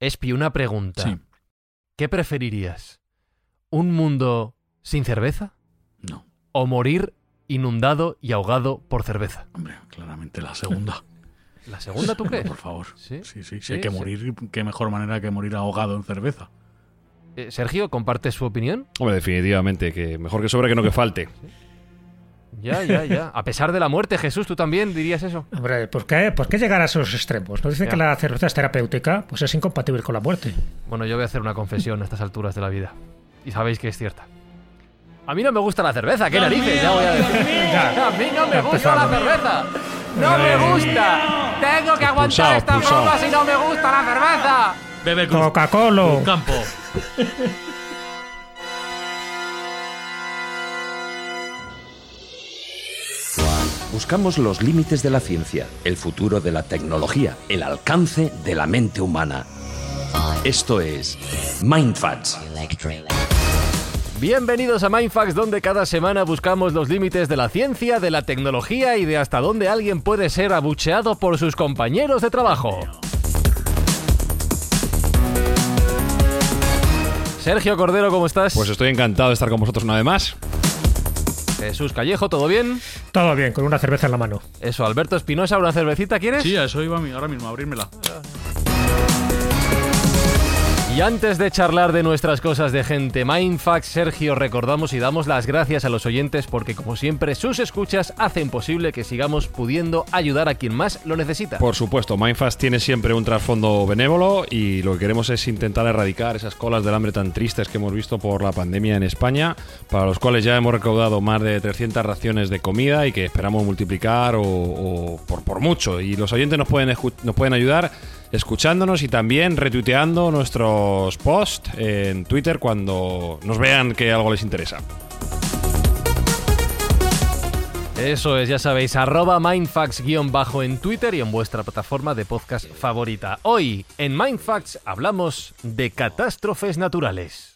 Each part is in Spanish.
Espi, una pregunta. Sí. ¿Qué preferirías? ¿Un mundo sin cerveza No, o morir inundado y ahogado por cerveza? hombre, claramente la segunda. ¿La segunda tú crees? Por favor. Sí. Sí, sí, sí. Sí, hay que sí. morir, qué mejor manera que morir ahogado en cerveza. Eh, Sergio, ¿compartes su opinión? Hombre, definitivamente, que mejor que sobre que no que falte. Ya, ya, ya. A pesar de la muerte, Jesús, ¿tú también dirías eso? Hombre, ¿por qué, ¿por qué llegar a esos extremos? Nos dicen Ya. que la cerveza es terapéutica, pues es incompatible con la muerte. Bueno, yo voy a hacer una confesión a estas alturas de la vida. Y sabéis que es cierta. A mí no me gusta la cerveza, ¿qué narices? Ya voy a decir. Ya. A mí no me gusta la cerveza. No me gusta. Tengo que aguantar esta broma si no me gusta la cerveza. Bebe Coca-Cola. Campo. Buscamos los límites de la ciencia, el futuro de la tecnología, el alcance de la mente humana. Esto es Mindfacts. Bienvenidos a Mindfax, donde cada semana buscamos los límites de la ciencia, de la tecnología y de hasta dónde alguien puede ser abucheado por sus compañeros de trabajo. Sergio Cordero, ¿cómo estás? Pues estoy encantado de estar con vosotros una vez más. Jesús Callejo, ¿todo bien? Todo bien, con una cerveza en la mano. Eso, Alberto Espinosa, ¿una cervecita quieres? Sí, a eso iba a mí ahora mismo, a abrírmela. Y antes de charlar de nuestras cosas de gente Mindfax, Sergio, recordamos y damos las gracias a los oyentes porque como siempre sus escuchas hacen posible que sigamos pudiendo ayudar a quien más lo necesita. Por supuesto, Mindfast tiene siempre un trasfondo benévolo y lo que queremos es intentar erradicar esas colas del hambre tan tristes que hemos visto por la pandemia en España, para los cuales ya hemos recaudado más de 300 raciones de comida y que esperamos multiplicar o, por, mucho. Y los oyentes nos nos pueden ayudar escuchándonos y también retuiteando nuestros posts en Twitter cuando nos vean que algo les interesa. Eso es, ya sabéis, arroba mindfax-bajo en Twitter y en vuestra plataforma de podcast favorita. Hoy, en Mindfax, hablamos de catástrofes naturales.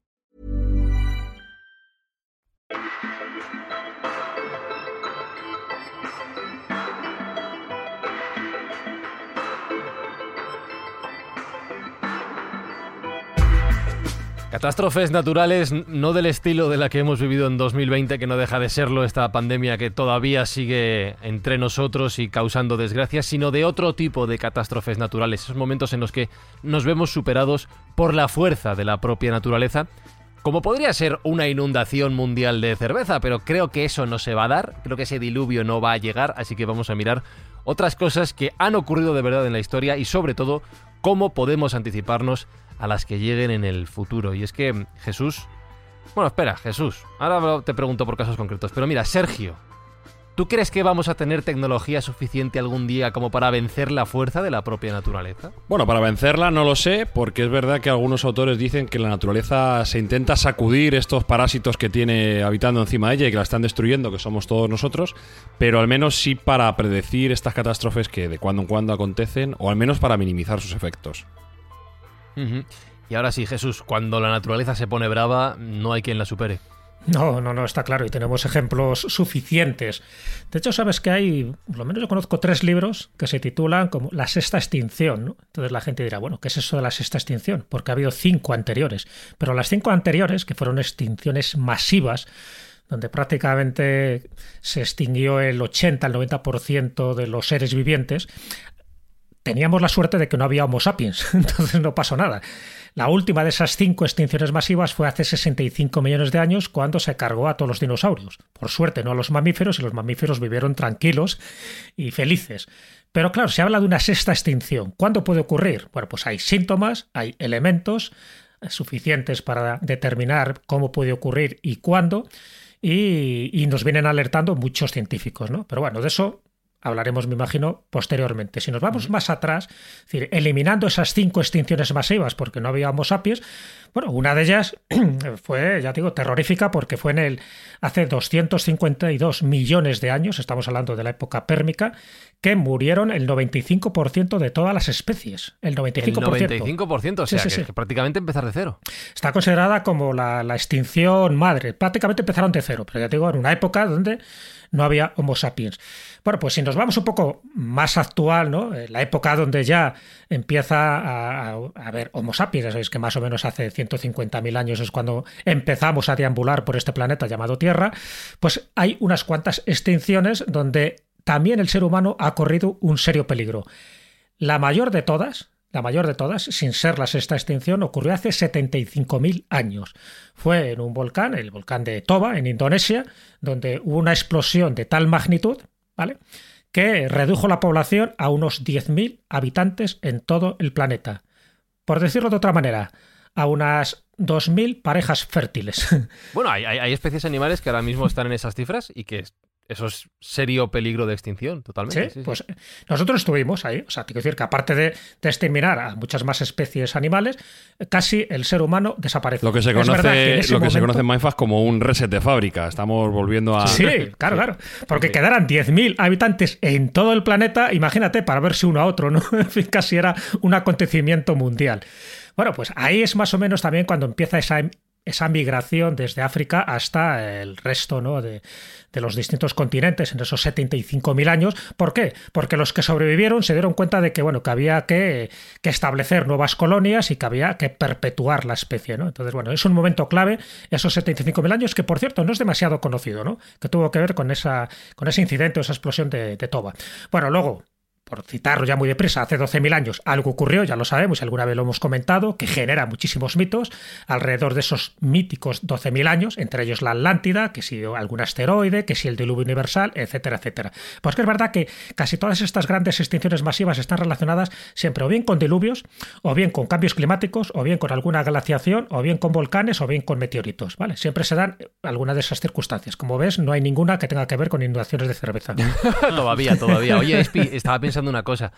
Catástrofes naturales no del estilo de la que hemos vivido en 2020, que no deja de serlo esta pandemia que todavía sigue entre nosotros y causando desgracias, sino de otro tipo de catástrofes naturales, esos momentos en los que nos vemos superados por la fuerza de la propia naturaleza, como podría ser una inundación mundial de cerveza, pero creo que eso no se va a dar, creo que ese diluvio no va a llegar, así que vamos a mirar otras cosas que han ocurrido de verdad en la historia y sobre todo cómo podemos anticiparnos a las que lleguen en el futuro. Y es que Jesús... Bueno, espera, Jesús. Ahora te pregunto por casos concretos. Pero mira, Sergio, ¿tú crees que vamos a tener tecnología suficiente algún día como para vencer la fuerza de la propia naturaleza? Bueno, para vencerla no lo sé, porque es verdad que algunos autores dicen que la naturaleza se intenta sacudir estos parásitos que tiene habitando encima de ella y que la están destruyendo, que somos todos nosotros, pero al menos sí para predecir estas catástrofes que de cuando en cuando acontecen, o al menos para minimizar sus efectos. Y ahora sí, Jesús, cuando la naturaleza se pone brava, no hay quien la supere. No, no, no, está claro, y tenemos ejemplos suficientes. De hecho, sabes que hay, por lo menos yo conozco tres libros que se titulan como La sexta extinción. Entonces la gente dirá, bueno, ¿qué es eso de la sexta extinción? Porque ha habido cinco anteriores, pero las cinco anteriores, que fueron extinciones masivas, donde prácticamente se extinguió el 80 al 90% de los seres vivientes, teníamos la suerte de que no había Homo sapiens, entonces no pasó nada. La última de esas cinco extinciones masivas fue hace 65 millones de años cuando se cargó a todos los dinosaurios. Por suerte, no a los mamíferos, y los mamíferos vivieron tranquilos y felices. Pero claro, se habla de una sexta extinción. ¿Cuándo puede ocurrir? Bueno, pues hay síntomas, hay elementos suficientes para determinar cómo puede ocurrir y cuándo, y, y nos vienen alertando muchos científicos, ¿no? Pero bueno, de eso hablaremos, me imagino, posteriormente. Si nos vamos más atrás, es decir, eliminando esas cinco extinciones masivas porque no había Homo sapiens, bueno, una de ellas fue, ya digo, terrorífica porque fue en el hace 252 millones de años, estamos hablando de la época pérmica, que murieron el 95% de todas las especies. El 95%. El 95%, o sea, Sí, sí, que, sí. que prácticamente empezar de cero. Está considerada como la, la extinción madre. Prácticamente empezaron de cero, pero ya digo, en una época donde no había Homo sapiens. Bueno, pues si nos vamos un poco más actual, ¿no? Eh, La época donde ya empieza a, ver Homo sapiens, ya sabéis que más o menos hace 150.000 años es cuando empezamos a deambular por este planeta llamado Tierra, pues hay unas cuantas extinciones donde también el ser humano ha corrido un serio peligro. La mayor de todas, la mayor de todas, sin ser la sexta extinción, ocurrió hace 75.000 años. Fue en un volcán, el volcán de Toba, en Indonesia, donde hubo una explosión de tal magnitud, ¿vale? que redujo la población a unos 10.000 habitantes en todo el planeta. Por decirlo de otra manera, a unas 2.000 parejas fértiles. Bueno, hay, especies animales que ahora mismo están en esas cifras y que eso es serio peligro de extinción, totalmente. Sí, sí, sí. pues nosotros estuvimos ahí. O sea, te quiero decir que aparte de, de exterminar a muchas más especies animales, casi el ser humano desaparece. Lo que se conoce, en lo que se conoce en como un reset de fábrica. Estamos volviendo a. Sí, claro, claro. Porque Sí. quedaran 10.000 habitantes en todo el planeta, imagínate, para verse uno a otro, ¿no? En fin, Casi era un acontecimiento mundial. Bueno, pues ahí es más o menos también cuando empieza esa, esa migración desde África hasta el resto ¿no? de, de los distintos continentes en esos 75.000 años. ¿Por qué? Porque los que sobrevivieron se dieron cuenta de que, bueno, que había que, que establecer nuevas colonias y que había que perpetuar la especie, ¿no? Entonces, bueno, es un momento clave, esos 75.000 años, que por cierto no es demasiado conocido, ¿no? Que tuvo que ver con, esa, con ese incidente o esa explosión de, de Toba. Bueno, luego, por citarlo ya muy deprisa, hace 12.000 años algo ocurrió, ya lo sabemos, y alguna vez lo hemos comentado, que genera muchísimos mitos alrededor de esos míticos 12.000 años, entre ellos la Atlántida, que si algún asteroide, que si el diluvio universal, etcétera, etcétera. Pues que es verdad que casi todas estas grandes extinciones masivas están relacionadas siempre o bien con diluvios, o bien con cambios climáticos, o bien con alguna glaciación, o bien con volcanes, o bien con meteoritos, ¿vale? Siempre se dan alguna de esas circunstancias. Como ves, no hay ninguna que tenga que ver con inundaciones de cerveza. todavía, todavía. Oye, estaba pensando una cosa.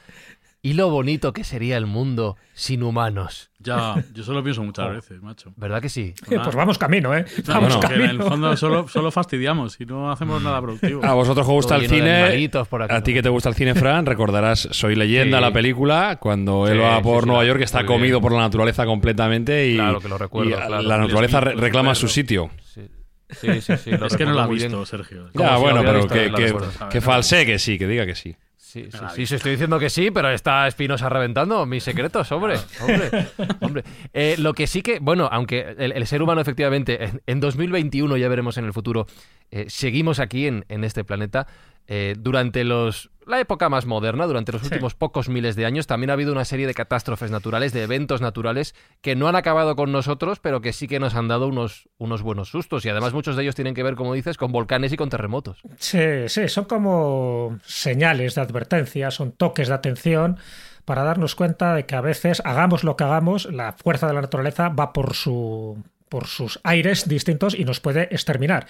¿Y lo bonito que sería el mundo sin humanos? Ya, yo solo pienso muchas veces, macho. ¿Verdad que sí? Pues vamos camino, ¿eh? No, Vamos bueno, que en el camino. fondo solo, solo fastidiamos y no hacemos nada productivo. A vosotros que os gusta Todo el cine, animalitos por aquí, a ti que te gusta el cine, Fran, recordarás Soy leyenda, Sí. la película, cuando él va por sí, Nueva York, que está bien. comido por la naturaleza completamente y, Claro que lo recuerdo, y claro. la naturaleza re- reclama lo su sitio. Sí, sí, sí. sí, lo es que no la ha bien. visto, Sergio. Ya, si lo bueno, pero que, que, que falsee que sí, que diga que sí. Sí, sí, sí, sí, estoy diciendo que sí, pero está Espinosa reventando mis secretos, hombre. Hombre, hombre. Eh, lo que sí que, bueno, aunque el, el ser humano efectivamente en, en 2021, ya veremos en el futuro, eh, seguimos aquí en, en este planeta, eh, durante los la época más moderna, durante los últimos pocos miles de años, también ha habido una serie de catástrofes naturales, de eventos naturales que no han acabado con nosotros, pero que sí que nos han dado unos, unos buenos sustos. Y además muchos de ellos tienen que ver, como dices, con volcanes y con terremotos. Sí, sí, son como señales de advertencia, son toques de atención para darnos cuenta de que a veces, hagamos lo que hagamos, la fuerza de la naturaleza va por su por sus aires distintos y nos puede exterminar.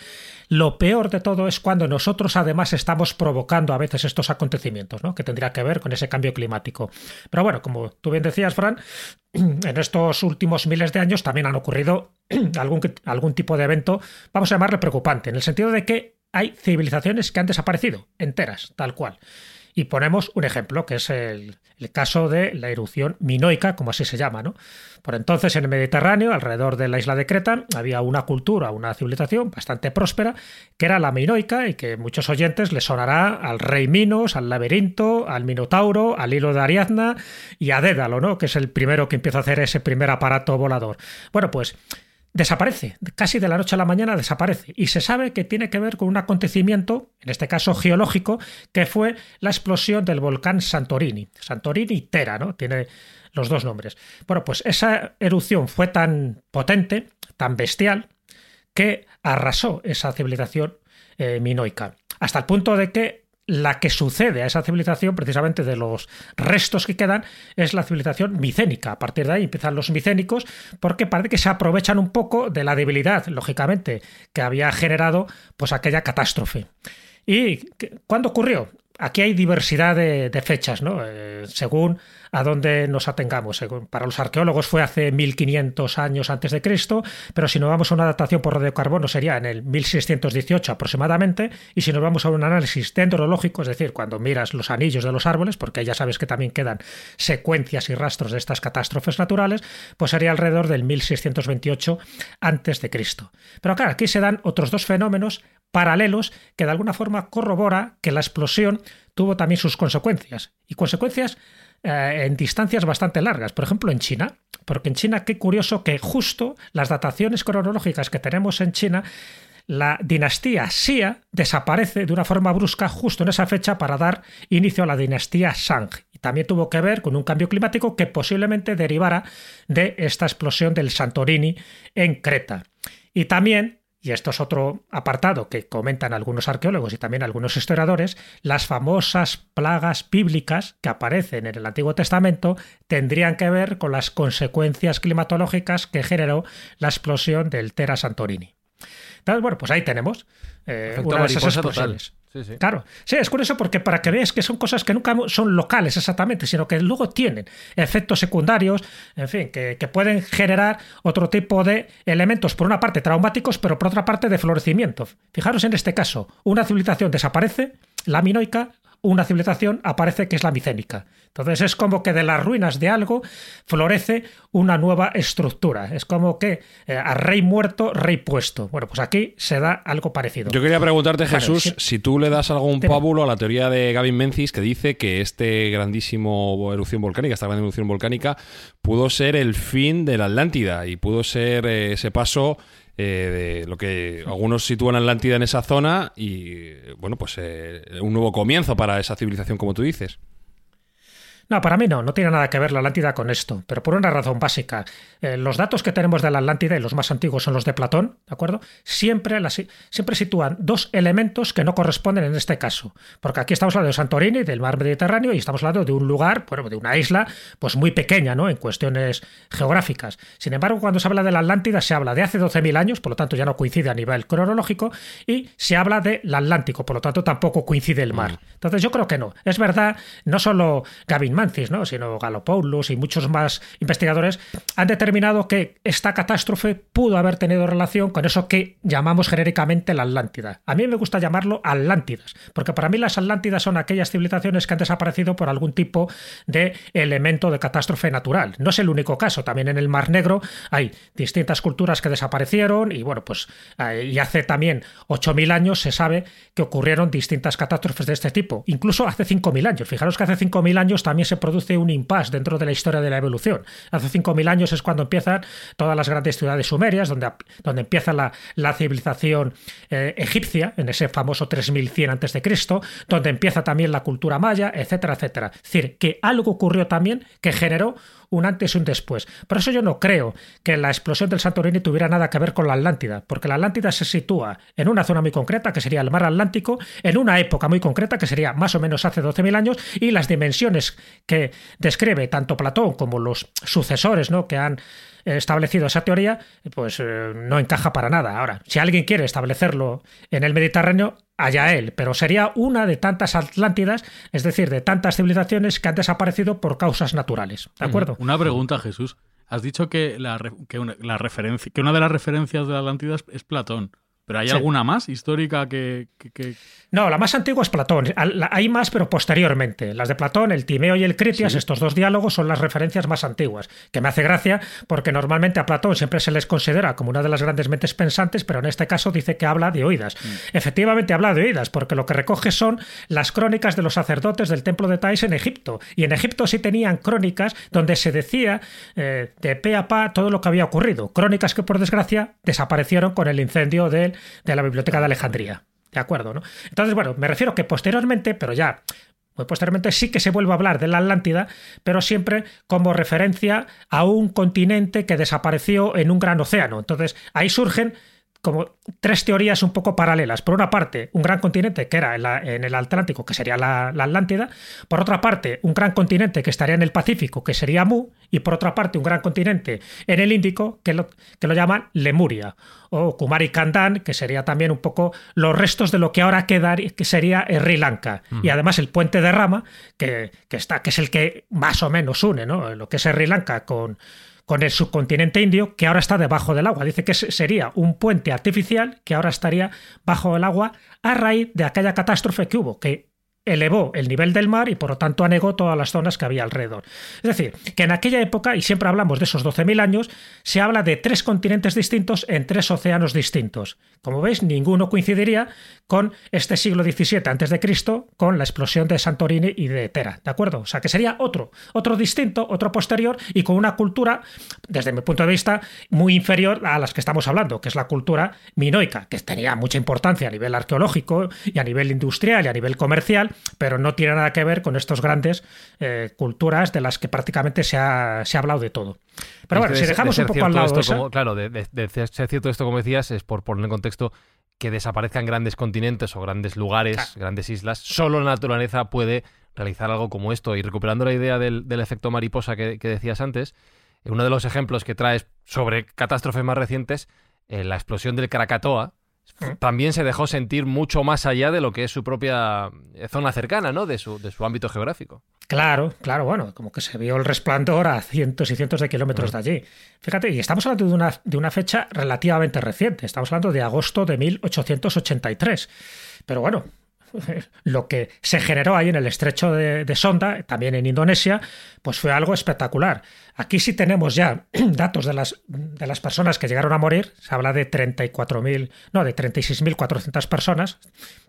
Lo peor de todo es cuando nosotros además estamos provocando a veces estos acontecimientos, ¿no? que tendría que ver con ese cambio climático. Pero bueno, como tú bien decías, Fran, en estos últimos miles de años también han ocurrido algún, algún tipo de evento, vamos a llamarle preocupante, en el sentido de que hay civilizaciones que han desaparecido, enteras, tal cual. Y ponemos un ejemplo, que es el, el, caso de la erupción minoica, como así se llama. ¿no? Por entonces, en el Mediterráneo, alrededor de la isla de Creta, había una cultura, una civilización bastante próspera, que era la minoica y que muchos oyentes les sonará al rey Minos, al laberinto, al Minotauro, al hilo de Ariadna y a Dédalo, ¿no? que es el primero que empieza a hacer ese primer aparato volador. Bueno, pues desaparece, casi de la noche a la mañana desaparece. Y se sabe que tiene que ver con un acontecimiento, en este caso geológico, que fue la explosión del volcán Santorini. Santorini y Tera, ¿no? Tiene los dos nombres. Bueno, pues esa erupción fue tan potente, tan bestial, que arrasó esa civilización eh, minoica. Hasta el punto de que la que sucede a esa civilización, precisamente de los restos que quedan, es la civilización micénica. A partir de ahí empiezan los micénicos, porque parece que se aprovechan un poco de la debilidad, lógicamente, que había generado pues aquella catástrofe. ¿Y cuándo ocurrió? Aquí hay diversidad de, fechas, ¿no? Eh, según a dónde nos atengamos. Para los arqueólogos fue hace 1500 años antes de Cristo, pero si nos vamos a una datación por radiocarbono sería en el 1618 aproximadamente, y si nos vamos a un análisis dendrológico, es decir, cuando miras los anillos de los árboles, porque ya sabes que también quedan secuencias y rastros de estas catástrofes naturales, pues sería alrededor del 1628 antes de Cristo. Pero claro, aquí se dan otros dos fenómenos paralelos que de alguna forma corrobora que la explosión tuvo también sus consecuencias. Y consecuencias eh, en distancias bastante largas. Por ejemplo, en China. Porque en China, qué curioso que justo las dataciones cronológicas que tenemos en China la dinastía Xia desaparece de una forma brusca justo en esa fecha para dar inicio a la dinastía Shang. Y también tuvo que ver con un cambio climático que posiblemente derivara de esta explosión del Santorini en Creta. Y también y esto es otro apartado que comentan algunos arqueólogos y también algunos historiadores, las famosas plagas bíblicas que aparecen en el Antiguo Testamento tendrían que ver con las consecuencias climatológicas que generó la explosión del Tera Santorini. Entonces, bueno, pues ahí tenemos eh, una de esas explosiones. Claro, sí, es curioso porque para que veas que son cosas que nunca son locales exactamente, sino que luego tienen efectos secundarios, en fin, que, que, pueden generar otro tipo de elementos, por una parte traumáticos, pero por otra parte de florecimiento. Fijaros en este caso, una civilización desaparece, la minoica, una civilización aparece que es la micénica. Entonces es como que de las ruinas de algo florece una nueva estructura. Es como que eh, a rey muerto, rey puesto. Bueno, pues aquí se da algo parecido. Yo quería preguntarte, Jesús, si... tú le das algún pábulo a la teoría de Gavin Menzies que dice que este grandísimo erupción volcánica, esta gran erupción volcánica, pudo ser el fin de la Atlántida y pudo ser eh, ese paso eh, de lo que algunos sitúan a Atlántida en esa zona y, bueno, pues eh, un nuevo comienzo para esa civilización, como tú dices. No, para mí no, no tiene nada que ver la Atlántida con esto, pero por una razón básica. Eh, los datos que tenemos de la Atlántida, y los más antiguos son los de Platón, ¿de acuerdo? Siempre, siempre sitúan dos elementos que no corresponden en este caso. Porque aquí estamos hablando de Santorini, del mar Mediterráneo, y estamos hablando de un lugar, bueno, de una isla, pues muy pequeña, ¿no? En cuestiones geográficas. Sin embargo, cuando se habla de la Atlántida, se habla de hace 12.000 años, por lo tanto ya no coincide a nivel cronológico, y se habla del Atlántico, por lo tanto tampoco coincide el mar. Mm. Entonces yo creo que no. Es verdad, no solo Gavin Mancis, ¿no? sino Galopoulos y muchos más investigadores, han determinado que esta catástrofe pudo haber tenido relación con eso que llamamos genéricamente la Atlántida. A mí me gusta llamarlo Atlántidas, porque para mí las Atlántidas son aquellas civilizaciones que han desaparecido por algún tipo de elemento de catástrofe natural. No es el único caso, también en el Mar Negro hay distintas culturas que desaparecieron y bueno, pues eh, y hace también 8.000 años se sabe que ocurrieron distintas catástrofes de este tipo, incluso hace 5.000 años. Fijaros que hace 5.000 años también se produce un impasse dentro de la historia de la evolución. Hace 5.000 años es cuando empiezan todas las grandes ciudades sumerias, donde, donde empieza la, la civilización eh, egipcia, en ese famoso 3100 a.C., donde empieza también la cultura maya, etcétera, etcétera. Es decir, que algo ocurrió también que generó un antes y un después. Por eso yo no creo que la explosión del Santorini tuviera nada que ver con la Atlántida, porque la Atlántida se sitúa en una zona muy concreta, que sería el mar Atlántico, en una época muy concreta, que sería más o menos hace 12.000 años, y las dimensiones que describe tanto Platón como los sucesores ¿no? que han establecido esa teoría, pues eh, no encaja para nada. Ahora, si alguien quiere establecerlo en el Mediterráneo, allá él, pero sería una de tantas Atlántidas, es decir, de tantas civilizaciones que han desaparecido por causas naturales. ¿De acuerdo? Una pregunta, Jesús. Has dicho que, la, que, una, referencia, que una de las referencias de la Atlántida es Platón. ¿Pero hay Sí. alguna más histórica que, que- que- No, la más antigua es Platón. Hay más, pero posteriormente. Las de Platón, el Timeo y el Critias, estos dos diálogos son las referencias más antiguas. Que me hace gracia porque normalmente a Platón siempre se les considera como una de las grandes mentes pensantes, pero en este caso dice que habla de oídas. Efectivamente habla de oídas, porque lo que recoge son las crónicas de los sacerdotes del templo de Tais en Egipto. Y en Egipto sí tenían crónicas donde se decía eh, de pe a pa todo lo que había ocurrido. Crónicas que, por desgracia, desaparecieron con el incendio del- de la biblioteca de Alejandría. ¿De acuerdo? ¿no? Entonces, bueno, me refiero que posteriormente, pero ya muy posteriormente sí que se vuelve a hablar de la Atlántida, pero siempre como referencia a un continente que desapareció en un gran océano. Entonces, ahí surgen como tres teorías un poco paralelas. Por una parte, un gran continente que era en, la- en el Atlántico, que sería la, la Atlántida. Por otra parte, un gran continente que estaría en el Pacífico, que sería Mu. Y por otra parte, un gran continente en el Índico, que lo, que lo llaman Lemuria. O Kumari Kandan, que sería también un poco los restos de lo que ahora queda, que sería Sri Lanka. Y además el puente de Rama, que, que está, que es el que más o menos une, ¿no? Lo que es Sri Lanka con con el subcontinente indio que ahora está debajo del agua. Dice que sería un puente artificial que ahora estaría bajo el agua a raíz de aquella catástrofe que hubo, que elevó el nivel del mar y por lo tanto anegó todas las zonas que había alrededor. Es decir, que en aquella época, y siempre hablamos de esos 12.000 años, se habla de tres continentes distintos en tres océanos distintos. Como veis, ninguno coincidiría con este siglo XVII Cristo, con la explosión de Santorini y de Tera, ¿de acuerdo? O sea, que sería otro, otro distinto, otro posterior y con una cultura, desde mi punto de vista, muy inferior a las que estamos hablando, que es la cultura minoica, que tenía mucha importancia a nivel arqueológico y a nivel industrial y a nivel comercial, pero no tiene nada que ver con estas grandes eh, culturas de las que prácticamente se ha, se ha hablado de todo. Pero bueno, De si dejamos de un poco al lado esto esa- como- claro, de, ser cierto esto, como decías, es por poner en contexto que desaparezcan grandes continentes o grandes lugares, Claro. grandes islas. Solo la naturaleza puede realizar algo como esto. Y recuperando la idea del, del efecto mariposa que, que decías antes, eh, uno de los ejemplos que traes sobre catástrofes más recientes, eh, la explosión del Krakatoa. También se dejó sentir mucho más allá de lo que es su propia eh, zona cercana, ¿no? De su, de su ámbito geográfico. Claro, claro, bueno, como que se vio el resplandor a cientos y cientos de kilómetros de allí. Fíjate, y estamos hablando de una, de una fecha relativamente reciente, estamos hablando de agosto de 1883. Pero bueno, lo que se generó ahí en el estrecho de, de Sonda, también en Indonesia, pues fue algo espectacular. Aquí sí tenemos ya datos de las, de las personas que llegaron a morir, se habla de 34.000, no, de 36.400 personas,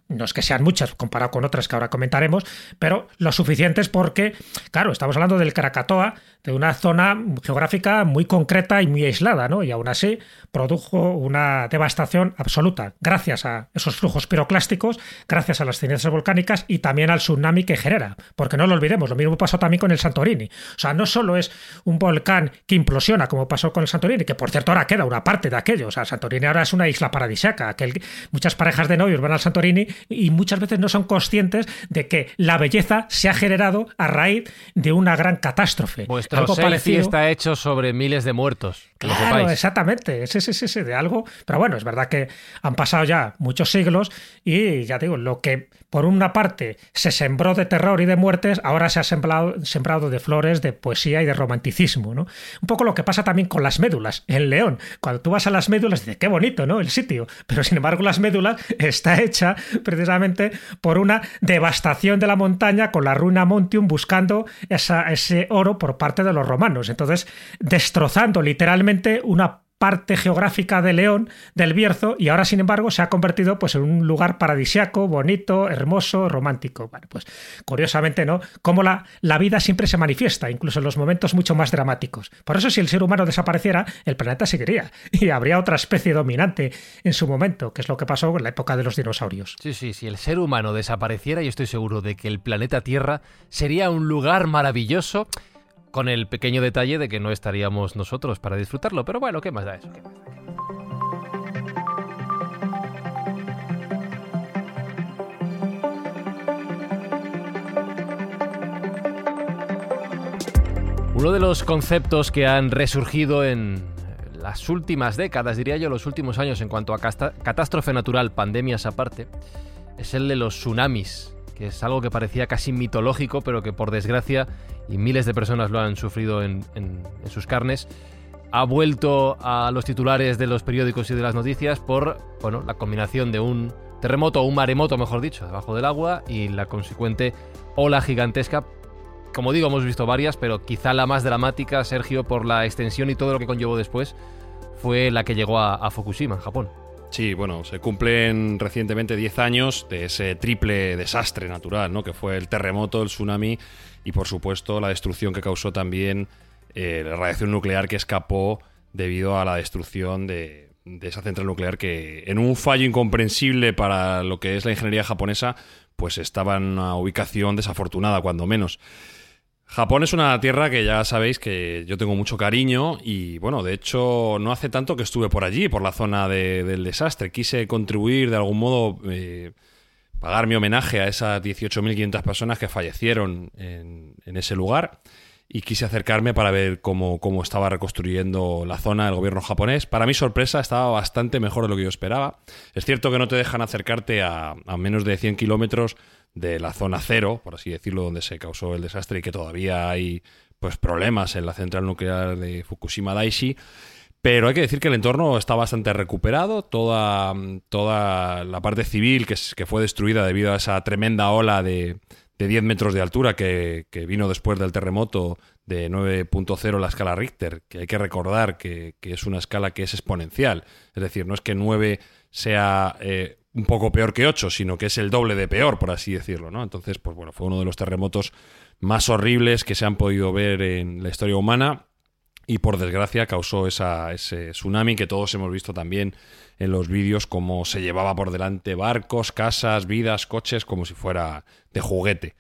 no es que sean muchas comparado con otras que ahora comentaremos, pero lo suficientes porque, claro, estamos hablando del Krakatoa, de una zona geográfica muy concreta y muy aislada, ¿no? Y aún así produjo una devastación absoluta, gracias a esos flujos piroclásticos, gracias a las cenizas volcánicas y también al tsunami que genera. Porque no lo olvidemos, lo mismo pasó también con el Santorini. O sea, no solo es un volcán que implosiona, como pasó con el Santorini, que por cierto ahora queda una parte de aquello. O sea, Santorini ahora es una isla paradisíaca. Aquel, muchas parejas de novios van al Santorini y muchas veces no son conscientes de que la belleza se ha generado a raíz de una gran catástrofe. Vuestro Algo parecido- está hecho sobre miles de muertos. Claro, exactamente. Sí, sí, sí, sí, de algo. Pero bueno, es verdad que han pasado ya muchos siglos y ya digo, lo que por una parte se sembró de terror y de muertes, ahora se ha sembrado, de flores, de poesía y de romanticismo, ¿no? Un poco lo que pasa también con las médulas en León. Cuando tú vas a las médulas, dices, qué bonito, ¿no? El sitio. Pero sin embargo, las médulas está hecha precisamente por una devastación de la montaña con la ruina Montium buscando ese oro por parte de los romanos. Entonces, destrozando literalmente una parte geográfica de León, del Bierzo, y ahora, sin embargo, se ha convertido pues, en un lugar paradisiaco, bonito, hermoso, romántico. Bueno, pues curiosamente, ¿no? Como la, la vida siempre se manifiesta, incluso en los momentos mucho más dramáticos. Por eso, si el ser humano desapareciera, el planeta seguiría y habría otra especie dominante en su momento, que es lo que pasó en la época de los dinosaurios. Sí, sí, si el ser humano desapareciera, yo estoy seguro de que el planeta Tierra sería un lugar maravilloso, con el pequeño detalle de que no estaríamos nosotros para disfrutarlo. Pero bueno, ¿qué más da eso? Uno de los conceptos que han resurgido en las últimas décadas, diría yo, los últimos años en cuanto a catástrofe natural, pandemias aparte, es el de los tsunamis, que es algo que parecía casi mitológico, pero que por desgracia, y miles de personas lo han sufrido en, sus carnes, ha vuelto a los titulares de los periódicos y de las noticias por bueno, la combinación de un terremoto o un maremoto, mejor dicho, debajo del agua y la consecuente ola gigantesca. Como digo, hemos visto varias, pero quizá la más dramática, Sergio, por la extensión y todo lo que conllevó después, fue la que llegó a Fukushima, en Japón. Sí, bueno, se cumplen recientemente 10 años de ese triple desastre natural, ¿no? Que fue el terremoto, el tsunami y, por supuesto, la destrucción que causó también eh, la radiación nuclear que escapó debido a la destrucción de, de esa central nuclear que, en un fallo incomprensible para lo que es la ingeniería japonesa, pues estaba en una ubicación desafortunada, cuando menos. Japón es una tierra que ya sabéis que yo tengo mucho cariño y bueno, de hecho no hace tanto que estuve por allí, por la zona del desastre. Quise contribuir de algún modo, eh, pagar mi homenaje a esas 18.500 personas que fallecieron en, ese lugar y quise acercarme para ver cómo, cómo, estaba reconstruyendo la zona el gobierno japonés. Para mi sorpresa estaba bastante mejor de lo que yo esperaba. Es cierto que no te dejan acercarte a, a menos de 100 kilómetros de la zona cero, por así decirlo, donde se causó el desastre y que todavía hay pues problemas en la central nuclear de Fukushima Daiichi. Pero hay que decir que el entorno está bastante recuperado. Toda, toda la parte civil que, fue destruida debido a esa tremenda ola de, de 10 metros de altura que, que, vino después del terremoto de 9.0 la escala Richter, que hay que recordar que, que, es una escala que es exponencial. Es decir, no es que 9 sea eh, un poco peor que 8, sino que es el doble de peor, por así decirlo, ¿no? Entonces, pues bueno, fue uno de los terremotos más horribles que se han podido ver en la historia humana y por desgracia causó esa, ese tsunami que todos hemos visto también en los vídeos como se llevaba por delante barcos, casas, vidas, coches, como si fuera de juguete.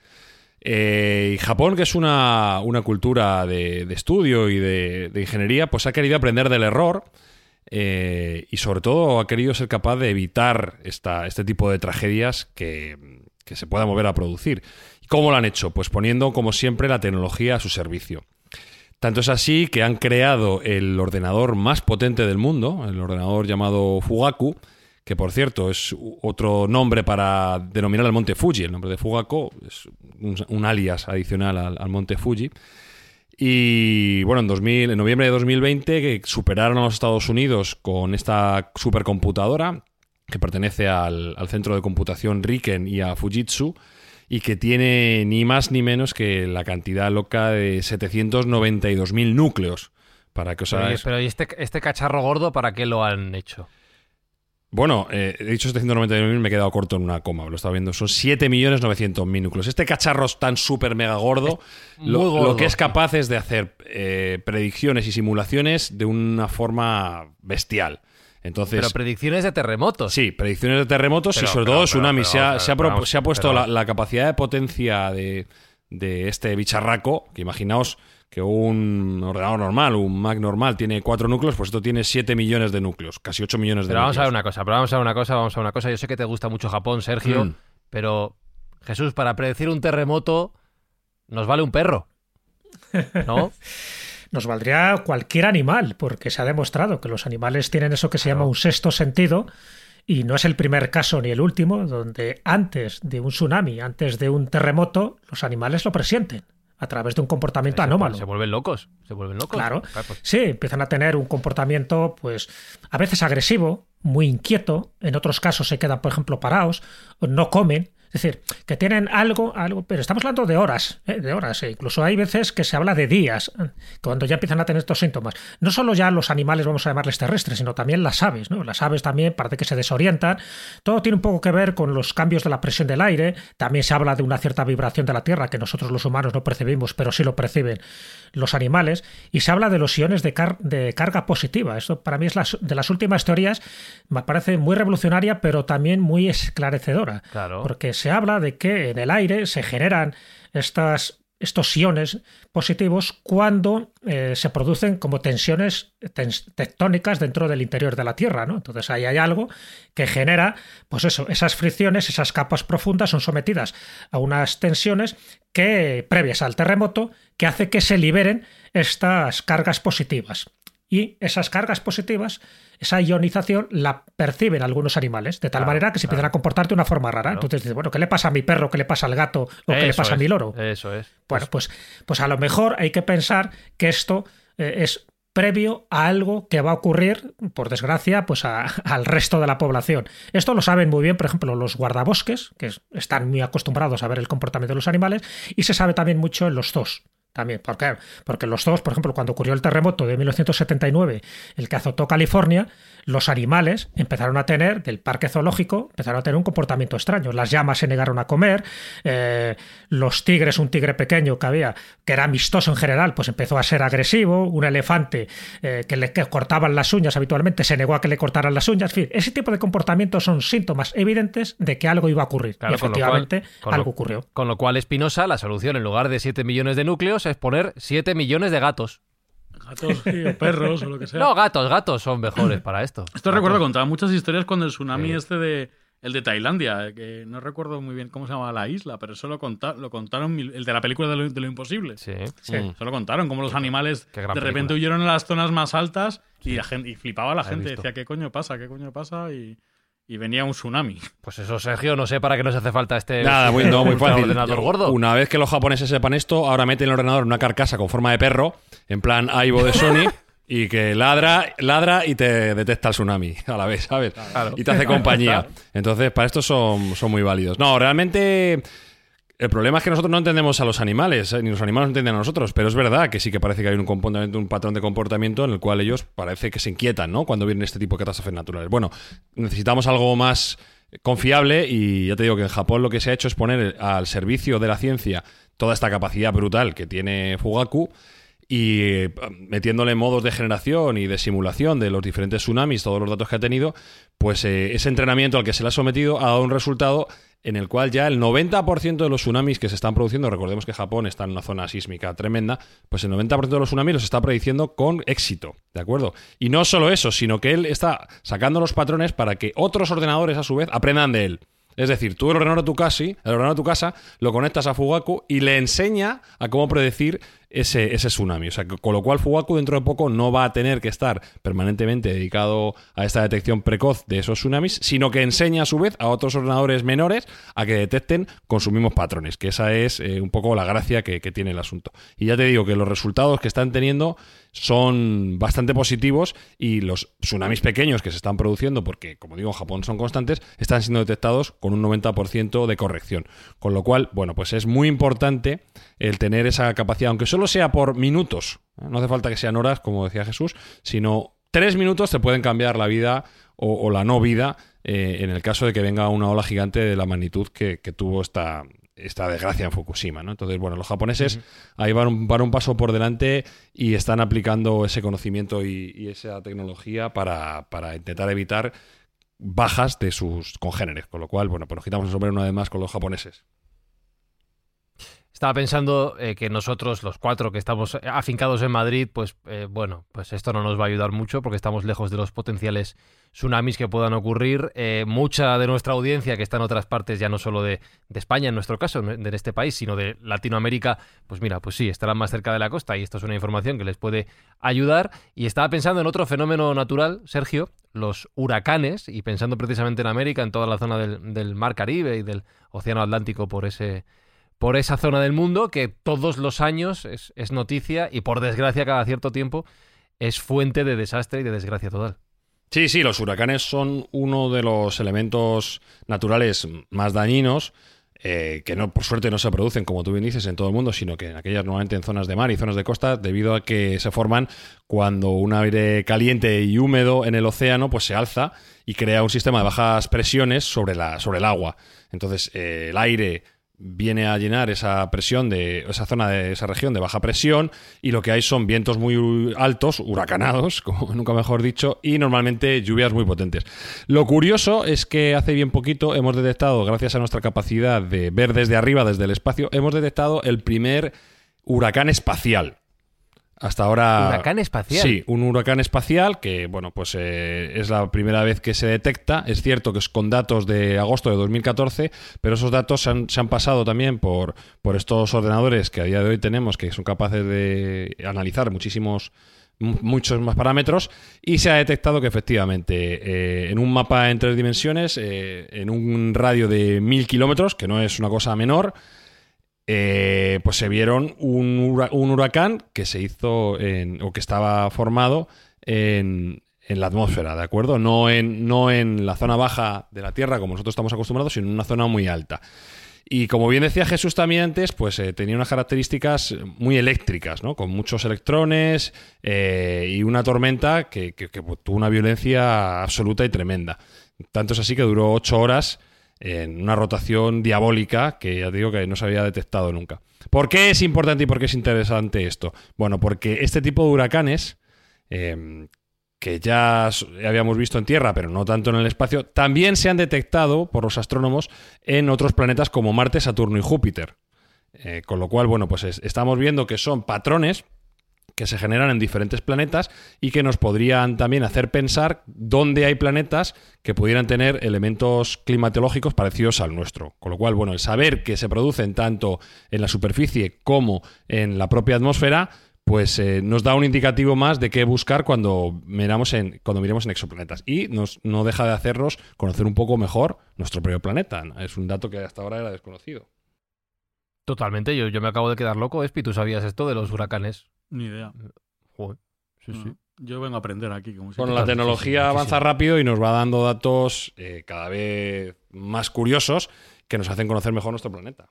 Eh, y Japón, que es una, una cultura de, de estudio y de, de, ingeniería, pues ha querido aprender del error eh, y sobre todo ha querido ser capaz de evitar esta, este tipo de tragedias que, que se puedan volver a producir. ¿Y cómo lo han hecho? Pues poniendo, como siempre, la tecnología a su servicio. Tanto es así que han creado el ordenador más potente del mundo, el ordenador llamado Fugaku, que por cierto es otro nombre para denominar al monte Fuji. El nombre de Fugaku es un, alias adicional al, al monte Fuji. Y bueno, en, 2000, en noviembre de 2020 que superaron a los Estados Unidos con esta supercomputadora que pertenece al, al centro de computación Riken y a Fujitsu y que tiene ni más ni menos que la cantidad loca de 792.000 núcleos. Para que os Pero, pero ¿y este, este cacharro gordo para qué lo han hecho? Bueno, eh, he dicho 799.000, me he quedado corto en una coma, lo estaba viendo. Son 7.900.000 núcleos. Este cacharro es tan súper mega gordo lo, gordo. lo, que es capaz es de hacer eh, predicciones y simulaciones de una forma bestial. Entonces, pero predicciones de terremotos. Sí, predicciones de terremotos Pero- y sobre pero- todo tsunamis. se, ha, se se puesto la, la capacidad de potencia de, de este bicharraco, que imaginaos que un ordenador normal, un Mac normal, tiene cuatro núcleos, pues esto tiene 7 millones de núcleos, casi 8 millones de Pero vamos a ver núcleos. una cosa, pero vamos a ver una cosa, vamos a ver una cosa. Yo sé que te gusta mucho Japón, Sergio, Mm. pero Jesús, para predecir un terremoto nos vale un perro. ¿No? Nos valdría cualquier animal, porque se ha demostrado que los animales tienen eso que se llama un sexto sentido, y no es el primer caso ni el último, donde antes de un tsunami, antes de un terremoto, los animales lo presienten a través de un comportamiento Se- anómalo. Se vuelven locos, se vuelven locos. Claro. pues- Sí, empiezan a tener un comportamiento, pues, a veces agresivo, muy inquieto, en otros casos se quedan, por ejemplo, parados, no comen. Es decir, que tienen algo, algo, pero estamos hablando de horas, ¿eh? de horas. e incluso hay veces que se habla de días, ¿eh? cuando ya empiezan a tener estos síntomas. No solo ya los animales, vamos a llamarles terrestres, sino también las aves, ¿no? Las aves también parece que se desorientan. Todo tiene un poco que ver con los cambios de la presión del aire. También se habla de una cierta vibración de la Tierra que nosotros los humanos no percibimos, pero sí lo perciben los animales. Y se habla de los iones de, car- de carga positiva. Esto para mí es las, de las últimas teorías, me parece muy revolucionaria, pero también muy esclarecedora. Claro. Porque se habla de que en el aire se generan estas, estos iones positivos cuando eh, se producen como tensiones tens- tectónicas dentro del interior de la Tierra, ¿no? Entonces ahí hay algo que genera, pues eso, esas fricciones, esas capas profundas son sometidas a unas tensiones que, previas al terremoto, que hace que se liberen estas cargas positivas. Y esas cargas positivas, esa ionización, la perciben algunos animales, de tal Claro, manera que se claro. empiezan a comportar de una forma rara. Claro. Entonces dices, bueno, ¿qué le pasa a mi perro? ¿Qué le pasa al gato? ¿O qué le pasa a mi loro? Eso es. Bueno, pues, pues a lo mejor hay que pensar que esto eh, es previo a algo que va a ocurrir, por desgracia, pues al resto de la población. Esto lo saben muy bien, por ejemplo, los guardabosques, que están muy acostumbrados a ver el comportamiento de los animales, y se sabe también mucho en los zoos. También, ¿por qué? Porque los zoos, por ejemplo, cuando ocurrió el terremoto de 1979, el que azotó California, los animales empezaron a tener, del parque zoológico, empezaron a tener un comportamiento extraño. Las llamas se negaron a comer, eh, los tigres, un tigre pequeño que había, que era amistoso en general, pues empezó a ser agresivo, un elefante eh, que le cortaban las uñas habitualmente se negó a que le cortaran las uñas. En fin, ese tipo de comportamientos son síntomas evidentes de que algo iba a ocurrir. y efectivamente algo ocurrió. Con lo cual, Espinosa, la solución en lugar de 7 millones de núcleos es poner 7 millones de gatos. Gatos o perros o lo que sea. No, gatos, gatos son mejores para esto. Esto recuerdo contar muchas historias cuando el tsunami este de el de Tailandia, que no recuerdo muy bien cómo se llama la isla, pero eso lo, lo contaron, el de la película de lo, imposible. Sí, sí. Eso lo contaron, como los animales de repente huyeron a las zonas más altas y, la gente, y flipaba la gente, decía, ¿qué coño pasa? ¿Qué coño pasa? Y, y venía un tsunami. Pues eso, Sergio, no sé para qué nos hace falta este, Nada, muy, muy fácil. ordenador gordo. Una vez que los japoneses sepan esto, ahora meten el ordenador en una carcasa con forma de perro, en plan Aibo de Sony. y que ladra, ladra y te detecta el tsunami a la vez, ¿sabes? Y te hace compañía. Entonces, para esto son, son muy válidos. No, realmente el problema es que nosotros no entendemos a los animales, eh, ni los animales no entienden a nosotros, pero es verdad que sí que parece que hay un un patrón de comportamiento en el cual ellos parece que se inquietan, ¿no? Cuando vienen este tipo de catástrofes naturales. Bueno, necesitamos algo más confiable y ya te digo que en Japón lo que se ha hecho es poner al servicio de la ciencia toda esta capacidad brutal que tiene Fugaku y eh, metiéndole modos de generación y de simulación de los diferentes tsunamis, todos los datos que ha tenido, pues eh, ese entrenamiento al que se le ha sometido ha dado un resultado en el cual ya el 90% de los tsunamis que se están produciendo, recordemos que Japón está en una zona sísmica tremenda, pues el 90% de los tsunamis los está prediciendo con éxito, ¿de acuerdo? Y no solo eso, sino que él está sacando los patrones para que otros ordenadores a su vez aprendan de él. Es decir, tú el ordenador de tu casa, el ordenador de tu casa, lo conectas a Fugaku y le enseña a cómo predecir ese, ese tsunami. O sea, con lo cual Fugaku dentro de poco no va a tener que estar permanentemente dedicado a esta detección precoz de esos tsunamis, sino que enseña a su vez a otros ordenadores menores a que detecten con sus mismos patrones, que esa es eh, un poco la gracia que, que tiene el asunto. Y ya te digo que los resultados que están teniendo son bastante positivos y los tsunamis pequeños que se están produciendo, porque como digo en Japón son constantes, están siendo detectados con un 90% de corrección. Con lo cual, bueno, pues es muy importante el tener esa capacidad, aunque solo sea por minutos, ¿eh? no hace falta que sean horas, como decía Jesús, sino tres minutos te pueden cambiar la vida o, la no vida eh, en el caso de que venga una ola gigante de la magnitud que, tuvo esta, esta desgracia en Fukushima. ¿no? Entonces, bueno, los japoneses ahí van un, un, paso por delante y están aplicando ese conocimiento y, esa tecnología para, para, intentar evitar bajas de sus congéneres. Con lo cual, bueno, pues nos quitamos el sombrero una vez más con los japoneses. Estaba pensando eh, que nosotros, los cuatro que estamos afincados en Madrid, pues eh, bueno, pues esto no nos va a ayudar mucho porque estamos lejos de los potenciales tsunamis que puedan ocurrir. Eh, mucha de nuestra audiencia que está en otras partes, ya no solo de, España en nuestro caso, de este país, sino de Latinoamérica, pues mira, pues sí, estarán más cerca de la costa y esto es una información que les puede ayudar. Y estaba pensando en otro fenómeno natural, Sergio, los huracanes, y pensando precisamente en América, en toda la zona del Mar Caribe y del Océano Atlántico por ese por esa zona del mundo que todos los años es, noticia y por desgracia cada cierto tiempo es fuente de desastre y de desgracia total. Sí, sí, los huracanes son uno de los elementos naturales más dañinos. Eh, que no, por suerte no se producen, como tú bien dices, en todo el mundo, sino que en aquellas normalmente en zonas de mar y zonas de costa, debido a que se forman cuando un aire caliente y húmedo en el océano pues se alza y crea un sistema de bajas presiones sobre, la, sobre el agua. Entonces, eh, el aire viene a llenar esa presión de esa zona de esa región de baja presión y lo que hay son vientos muy altos, huracanados, como nunca mejor dicho, y normalmente lluvias muy potentes. Lo curioso es que hace bien poquito hemos detectado, gracias a nuestra capacidad de ver desde arriba, desde el espacio, hemos detectado el primer huracán espacial. Hasta ahora. ¿Huracán espacial? Sí, un huracán espacial que, bueno, pues eh, es la primera vez que se detecta. Es cierto que es con datos de agosto de 2014, pero esos datos se han, pasado también por, por estos ordenadores que a día de hoy tenemos, que son capaces de analizar muchísimos muchos más parámetros y se ha detectado que efectivamente eh, en un mapa en tres dimensiones, eh, en un radio de mil kilómetros, que no es una cosa menor, eh, pues se vieron un, huracán que se hizo en, o que estaba formado en, en la atmósfera, ¿de acuerdo? No en, no en la zona baja de la Tierra, como nosotros estamos acostumbrados, sino en una zona muy alta. Y como bien decía Jesús también antes, pues eh, tenía unas características muy eléctricas, ¿no? Con muchos electrones eh, y una tormenta que, tuvo una violencia absoluta y tremenda. Tanto es así que duró ocho horas en una rotación diabólica que ya digo que no se había detectado nunca. ¿Por qué es importante y por qué es interesante esto? Bueno, porque este tipo de huracanes, eh, que ya habíamos visto en Tierra, pero no tanto en el espacio, también se han detectado por los astrónomos en otros planetas como Marte, Saturno y Júpiter. Eh, con lo cual, bueno, pues estamos viendo que son patrones que se generan en diferentes planetas y que nos podrían también hacer pensar dónde hay planetas que pudieran tener elementos climatológicos parecidos al nuestro. Con lo cual, bueno, el saber que se producen tanto en la superficie como en la propia atmósfera pues eh, nos da un indicativo más de qué buscar cuando miramos en, cuando miremos en exoplanetas. Y nos, no deja de hacernos conocer un poco mejor nuestro propio planeta. Es un dato que hasta ahora era desconocido. Totalmente, yo, yo me acabo de quedar loco, Espi, ¿tú sabías esto de los huracanes? Ni idea. Joder. Sí, sí. Yo vengo a aprender aquí. Como bueno, la tecnología avanza rápido y nos va dando datos eh, cada vez más curiosos que nos hacen conocer mejor nuestro planeta.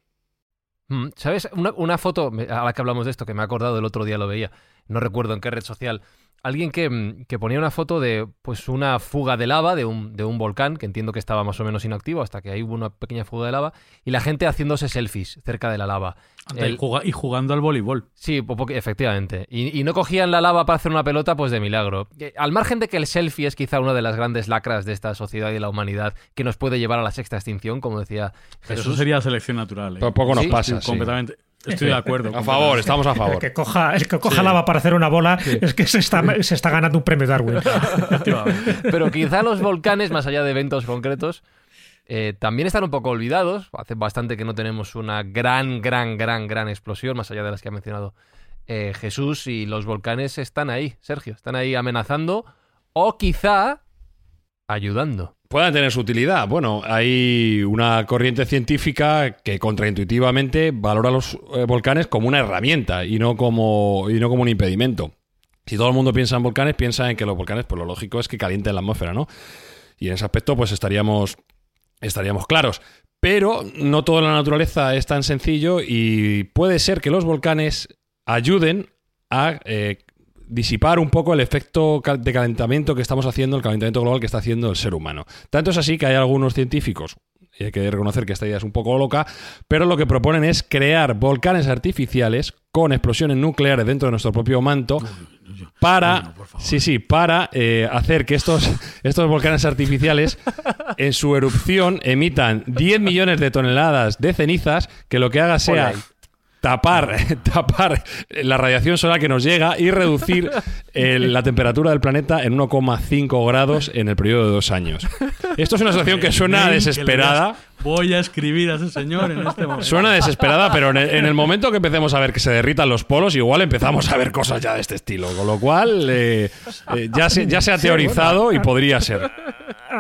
Mm, ¿Sabes? Una, una, foto, a la que hablamos de esto, que me he acordado el otro día lo veía, no recuerdo en qué red social, alguien que, mm, que, ponía una foto de pues una fuga de lava de un, de un, volcán, que entiendo que estaba más o menos inactivo hasta que ahí hubo una pequeña fuga de lava, y la gente haciéndose selfies cerca de la lava. y jugando al voleibol. Sí, efectivamente. Y, y, no cogían la lava para hacer una pelota, pues de milagro. Al margen de que el selfie es quizá una de las grandes lacras de esta sociedad y de la humanidad que nos puede llevar a la sexta extinción, como decía Jesús. Eso sería selección natural. ¿eh? poco nos pasa. completamente. Estoy de acuerdo. a favor, estamos a favor. El que coja, el que coja lava para hacer una bola es que se está, se está ganando un premio Darwin. Pero quizá los volcanes, más allá de eventos concretos, eh, también están un poco olvidados. Hace bastante que no tenemos una gran, gran, gran, gran explosión, más allá de las que ha mencionado eh, Jesús. Y los volcanes están ahí, Sergio. Están ahí amenazando o quizá ayudando puedan tener su utilidad. Bueno, hay una corriente científica que contraintuitivamente valora los eh, volcanes como una herramienta y no como, y no como un impedimento. Si todo el mundo piensa en volcanes, piensa en que los volcanes, pues lo lógico es que calienten la atmósfera, ¿no? Y en ese aspecto, pues estaríamos, estaríamos claros. Pero no toda la naturaleza es tan sencillo y puede ser que los volcanes ayuden a eh, disipar un poco el efecto de calentamiento que estamos haciendo, el calentamiento global que está haciendo el ser humano. Tanto es así que hay algunos científicos, y hay que reconocer que esta idea es un poco loca, pero lo que proponen es crear volcanes artificiales con explosiones nucleares dentro de nuestro propio manto para, sí, sí, para eh, hacer que estos, estos volcanes artificiales en su erupción emitan 10 millones de toneladas de cenizas que lo que haga sea tapar, tapar la radiación solar que nos llega y reducir la temperatura del planeta en 1,5 grados en el periodo de dos años. Esto es una situación que suena desesperada. Voy a escribir a ese señor en este momento. Suena desesperada, pero en el, momento que empecemos a ver que se derritan los polos, igual empezamos a ver cosas ya de este estilo. Con lo cual, eh, eh, ya, se, ya se ha teorizado y podría ser.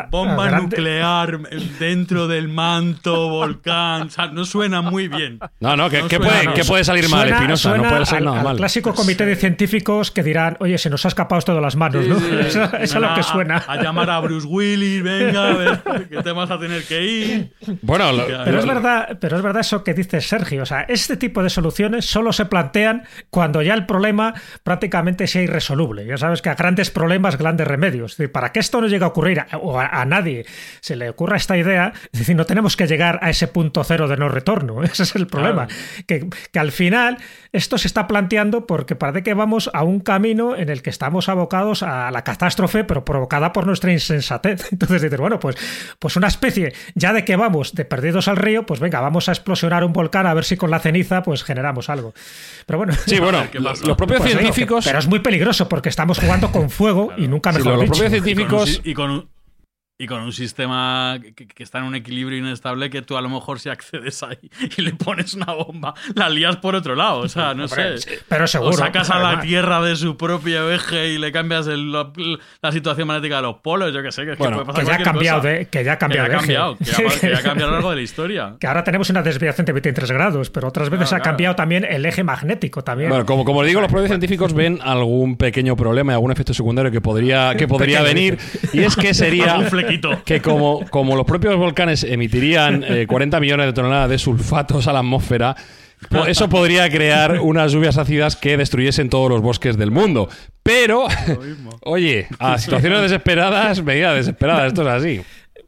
Bomba nuclear dentro del manto, volcán. no suena muy bien. No, no, ¿qué, puede, salir mal, Espinosa? No puede salir nada mal. clásico comité de científicos que dirán, oye, se nos ha escapado esto de las manos, ¿no? Eso, es lo que suena. A, llamar a Bruce Willis, venga, a ver, que te vas a tener que ir. Bueno, pero, es verdad, pero es verdad eso que dice Sergio. O sea, este tipo de soluciones solo se plantean cuando ya el problema prácticamente sea irresoluble. Ya sabes que a grandes problemas, grandes remedios. Es decir, para que esto no llegue a ocurrir, o a, nadie se le ocurra esta idea, es decir, no tenemos que llegar a ese punto cero de no retorno. Ese es el problema. Que, que al final esto se está planteando porque parece que vamos a un camino en el que estamos abocados a la catástrofe, pero provocada por nuestra insensatez. Entonces dices, bueno, pues, pues una especie, ya de que vamos de perdidos al río, pues venga, vamos a explosionar un volcán a ver si con la ceniza pues generamos algo. Pero bueno. Sí, bueno, los, propios pues científicos. pero es muy peligroso porque estamos jugando con fuego y nunca mejor Los propios científicos. Y con, y con un sistema que, está en un equilibrio inestable que tú a lo mejor si accedes ahí y le pones una bomba, la lías por otro lado. O sea, no sé. Pero seguro. O sacas a la Tierra de su propio eje y le cambias la, situación magnética de los polos, yo que sé. Que, bueno, que, ya ha cambiado de, que ya ha cambiado que ya ha cambiado, Que, ya, ha cambiado a lo largo de la historia. Que ahora tenemos una desviación de 23 grados, pero otras veces ha cambiado también el eje magnético también. Bueno, como, como digo, los propios científicos ven algún pequeño problema y algún efecto secundario que podría, que podría venir. Y es que sería que como, como los propios volcanes emitirían 40 eh, millones de toneladas de sulfatos a la atmósfera, eso podría crear unas lluvias ácidas que destruyesen todos los bosques del mundo. Pero, oye, a situaciones desesperadas, medida desesperada, esto es así.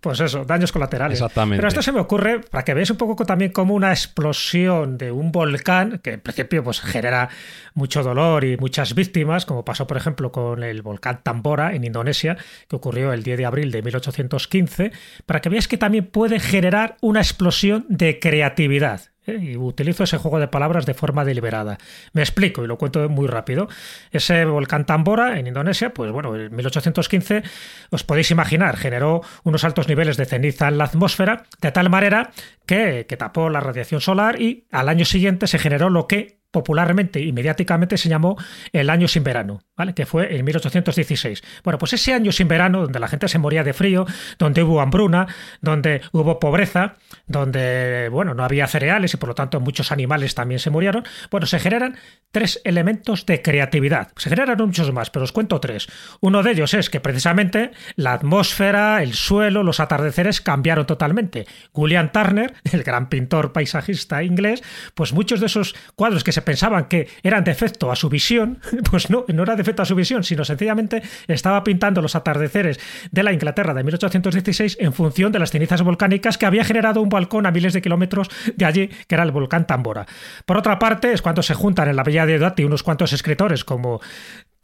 Pues eso, daños colaterales. Exactamente. Pero esto se me ocurre para que veáis un poco también como una explosión de un volcán, que en principio pues, genera mucho dolor y muchas víctimas, como pasó por ejemplo con el volcán Tambora en Indonesia, que ocurrió el 10 de abril de 1815, para que veáis que también puede generar una explosión de creatividad. ¿Eh? y utilizo ese juego de palabras de forma deliberada. Me explico y lo cuento muy rápido. Ese volcán Tambora en Indonesia, pues bueno, en 1815, os podéis imaginar, generó unos altos niveles de ceniza en la atmósfera, de tal manera que, que tapó la radiación solar y al año siguiente se generó lo que popularmente y mediáticamente se llamó el año sin verano, ¿vale? que fue en 1816. Bueno, pues ese año sin verano, donde la gente se moría de frío, donde hubo hambruna, donde hubo pobreza, donde bueno, no había cereales y por lo tanto muchos animales también se murieron, bueno, se generan tres elementos de creatividad. Se generan muchos más, pero os cuento tres. Uno de ellos es que precisamente la atmósfera, el suelo, los atardeceres cambiaron totalmente. William Turner, el gran pintor paisajista inglés, pues muchos de esos cuadros que se pensaban que eran defecto a su visión, pues no, no era defecto a su visión, sino sencillamente estaba pintando los atardeceres de la Inglaterra de 1816 en función de las cenizas volcánicas que había generado un balcón a miles de kilómetros de allí, que era el volcán Tambora. Por otra parte, es cuando se juntan en la Bella de Dati unos cuantos escritores como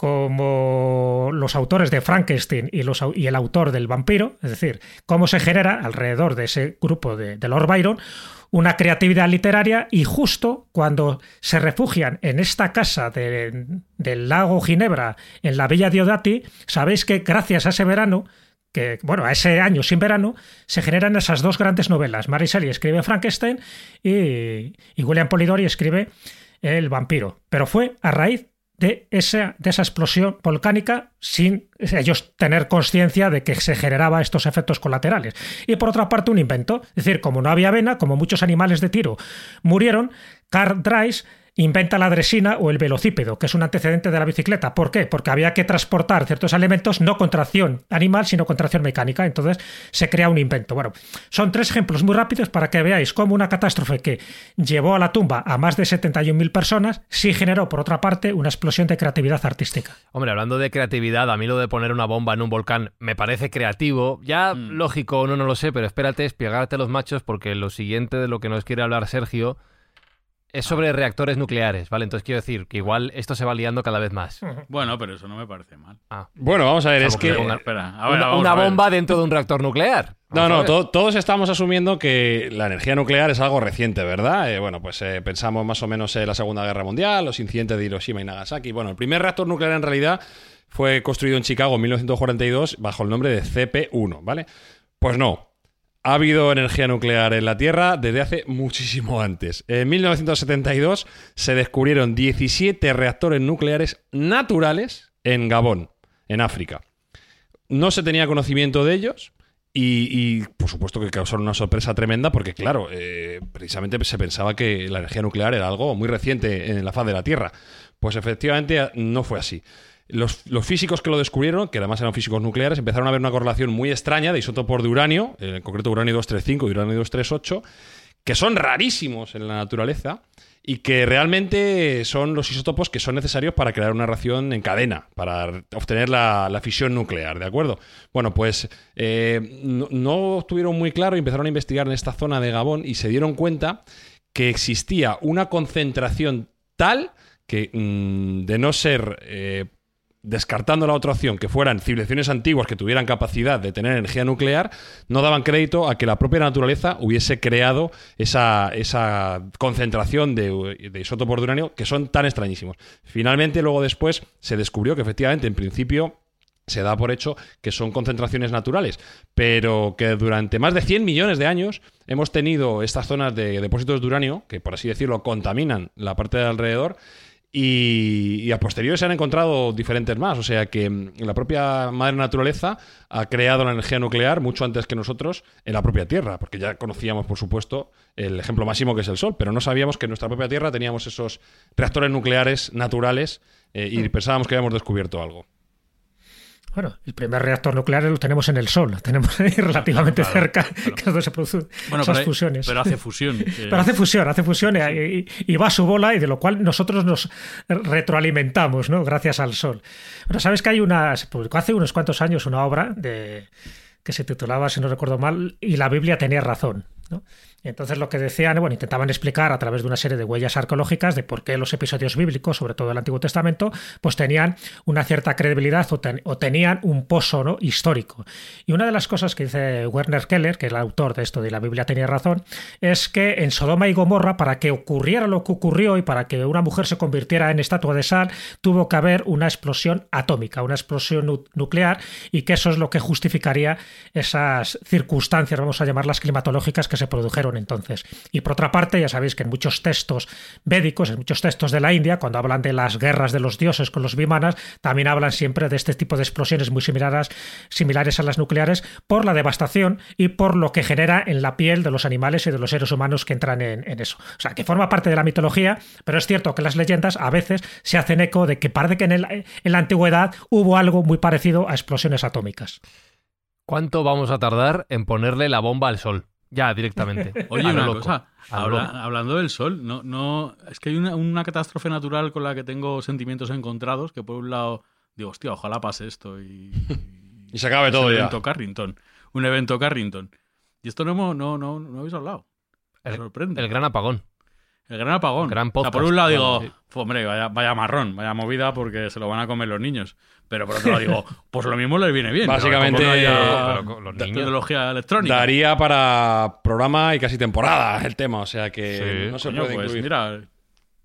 como los autores de Frankenstein y, los, y, el autor del vampiro, es decir, cómo se genera alrededor de ese grupo de, de Lord Byron una creatividad literaria y justo cuando se refugian en esta casa del lago Ginebra, en la Villa Diodati, sabéis que gracias a ese verano, que, bueno, a ese año sin verano, se generan esas dos grandes novelas. Mary Shelley escribe Frankenstein y, y William Polidori escribe El vampiro. Pero fue a raíz de esa, de esa explosión volcánica sin ellos tener conciencia de que se generaba estos efectos colaterales. Y por otra parte, un invento. Es decir, como no había avena, como muchos animales de tiro murieron, Carl Dreis inventa la dresina o el velocípedo, que es un antecedente de la bicicleta. ¿Por qué? Porque había que transportar ciertos elementos no con tracción animal, sino con tracción mecánica. Entonces se crea un invento. Bueno, son tres ejemplos muy rápidos para que veáis cómo una catástrofe que llevó a la tumba a más de 71.000 personas sí generó, por otra parte, una explosión de creatividad artística. Hombre, hablando de creatividad, a mí lo de poner una bomba en un volcán me parece creativo. Ya mm. lógico, no, no lo sé, pero espérate, espiegarte los machos porque lo siguiente de lo que nos quiere hablar Sergio es sobre reactores nucleares, ¿vale? Entonces quiero decir que igual esto se va liando cada vez más. Bueno, pero eso no me parece mal. Ah. Bueno, vamos a ver, es que... Una, bomba dentro de un reactor nuclear. no, no, todos estamos asumiendo que la energía nuclear es algo reciente, ¿verdad? Eh, bueno, pues eh, pensamos más o menos en la Segunda Guerra Mundial, los incidentes de Hiroshima y Nagasaki. Bueno, el primer reactor nuclear en realidad fue construido en Chicago en 1942 bajo el nombre de CP-1, ¿vale? Pues no, ha habido energía nuclear en la Tierra desde hace muchísimo antes. En 1972 se descubrieron 17 reactores nucleares naturales en Gabón, en África. No se tenía conocimiento de ellos y, por supuesto que causaron una sorpresa tremenda porque, claro, eh, precisamente se pensaba que la energía nuclear era algo muy reciente en la faz de la Tierra. Pues efectivamente no fue así. Los, físicos que lo descubrieron, que además eran físicos nucleares, empezaron a ver una correlación muy extraña de isótopos de uranio, en concreto uranio 235 y uranio 238, que son rarísimos en la naturaleza y que realmente son los isótopos que son necesarios para crear una reacción en cadena, para obtener la, fisión nuclear, ¿de acuerdo? Bueno, pues eh, no, estuvieron muy claro y empezaron a investigar en esta zona de Gabón y se dieron cuenta que existía una concentración tal que mm, de no ser eh, descartando la otra opción, que fueran civilizaciones antiguas que tuvieran capacidad de tener energía nuclear, no daban crédito a que la propia naturaleza hubiese creado esa, esa concentración de, de isótopos de uranio que son tan extrañísimos. Finalmente, luego después, se descubrió que efectivamente, en principio, se da por hecho que son concentraciones naturales, pero que durante más de 100 millones de años hemos tenido estas zonas de depósitos de uranio, que por así decirlo contaminan la parte de alrededor, y, a posteriori se han encontrado diferentes más. O sea que mm, la propia madre naturaleza ha creado la energía nuclear mucho antes que nosotros en la propia Tierra, porque ya conocíamos, por supuesto, el ejemplo máximo que es el Sol, pero no sabíamos que en nuestra propia Tierra teníamos esos reactores nucleares naturales eh, y hmm. pensábamos que habíamos descubierto algo. Bueno, el primer reactor nuclear lo tenemos en el Sol, lo tenemos ahí relativamente cerca, que es donde se producen esas fusiones. Pero hace fusión. Pero hace fusión, hace fusión y, va a su bola y de lo cual nosotros nos retroalimentamos, ¿no? Gracias al Sol. Pero sabes que hay una, se publicó hace unos cuantos años una obra de que se titulaba, si no recuerdo mal, y la Biblia tenía razón. ¿no? Entonces lo que decían, bueno, intentaban explicar a través de una serie de huellas arqueológicas de por qué los episodios bíblicos, sobre todo el Antiguo Testamento, pues tenían una cierta credibilidad o, tenían un pozo ¿no? histórico. Y una de las cosas que dice Werner Keller, que es el autor de esto de la Biblia tenía razón, es que en Sodoma y Gomorra, para que ocurriera lo que ocurrió y para que una mujer se convirtiera en estatua de sal, tuvo que haber una explosión atómica, una explosión nuclear, y que eso es lo que justificaría esas circunstancias, vamos a llamarlas climatológicas, que se produjeron entonces. Y por otra parte, ya sabéis que en muchos textos védicos, en muchos textos de la India, cuando hablan de las guerras de los dioses con los vimanas, también hablan siempre de este tipo de explosiones muy similares, similares a las nucleares por la devastación y por lo que genera en la piel de los animales y de los seres humanos que entran en, eso. O sea, que forma parte de la mitología, pero es cierto que las leyendas a veces se hacen eco de que parece que en, en la antigüedad hubo algo muy parecido a explosiones atómicas. ¿Cuánto vamos a tardar en ponerle la bomba al sol? Ya, directamente. Oye, una cosa, hablando del sol, no, no, es que hay una, catástrofe natural con la que tengo sentimientos encontrados, que por un lado digo, hostia, ojalá pase esto y... y se acabe todo un ya. evento Carrington. Un evento Carrington. Y esto no, hemos, no, no, no habéis hablado. Me sorprende. El gran apagón. El gran apagón. Gran podcast, por un lado digo, hombre, vaya, vaya marrón, vaya movida porque se lo van a comer los niños. Pero por otro lado digo, pues lo mismo les viene bien. Básicamente, no tecnología electrónica. Daría para programa y casi temporada el tema, o sea que no se puede pues Mira,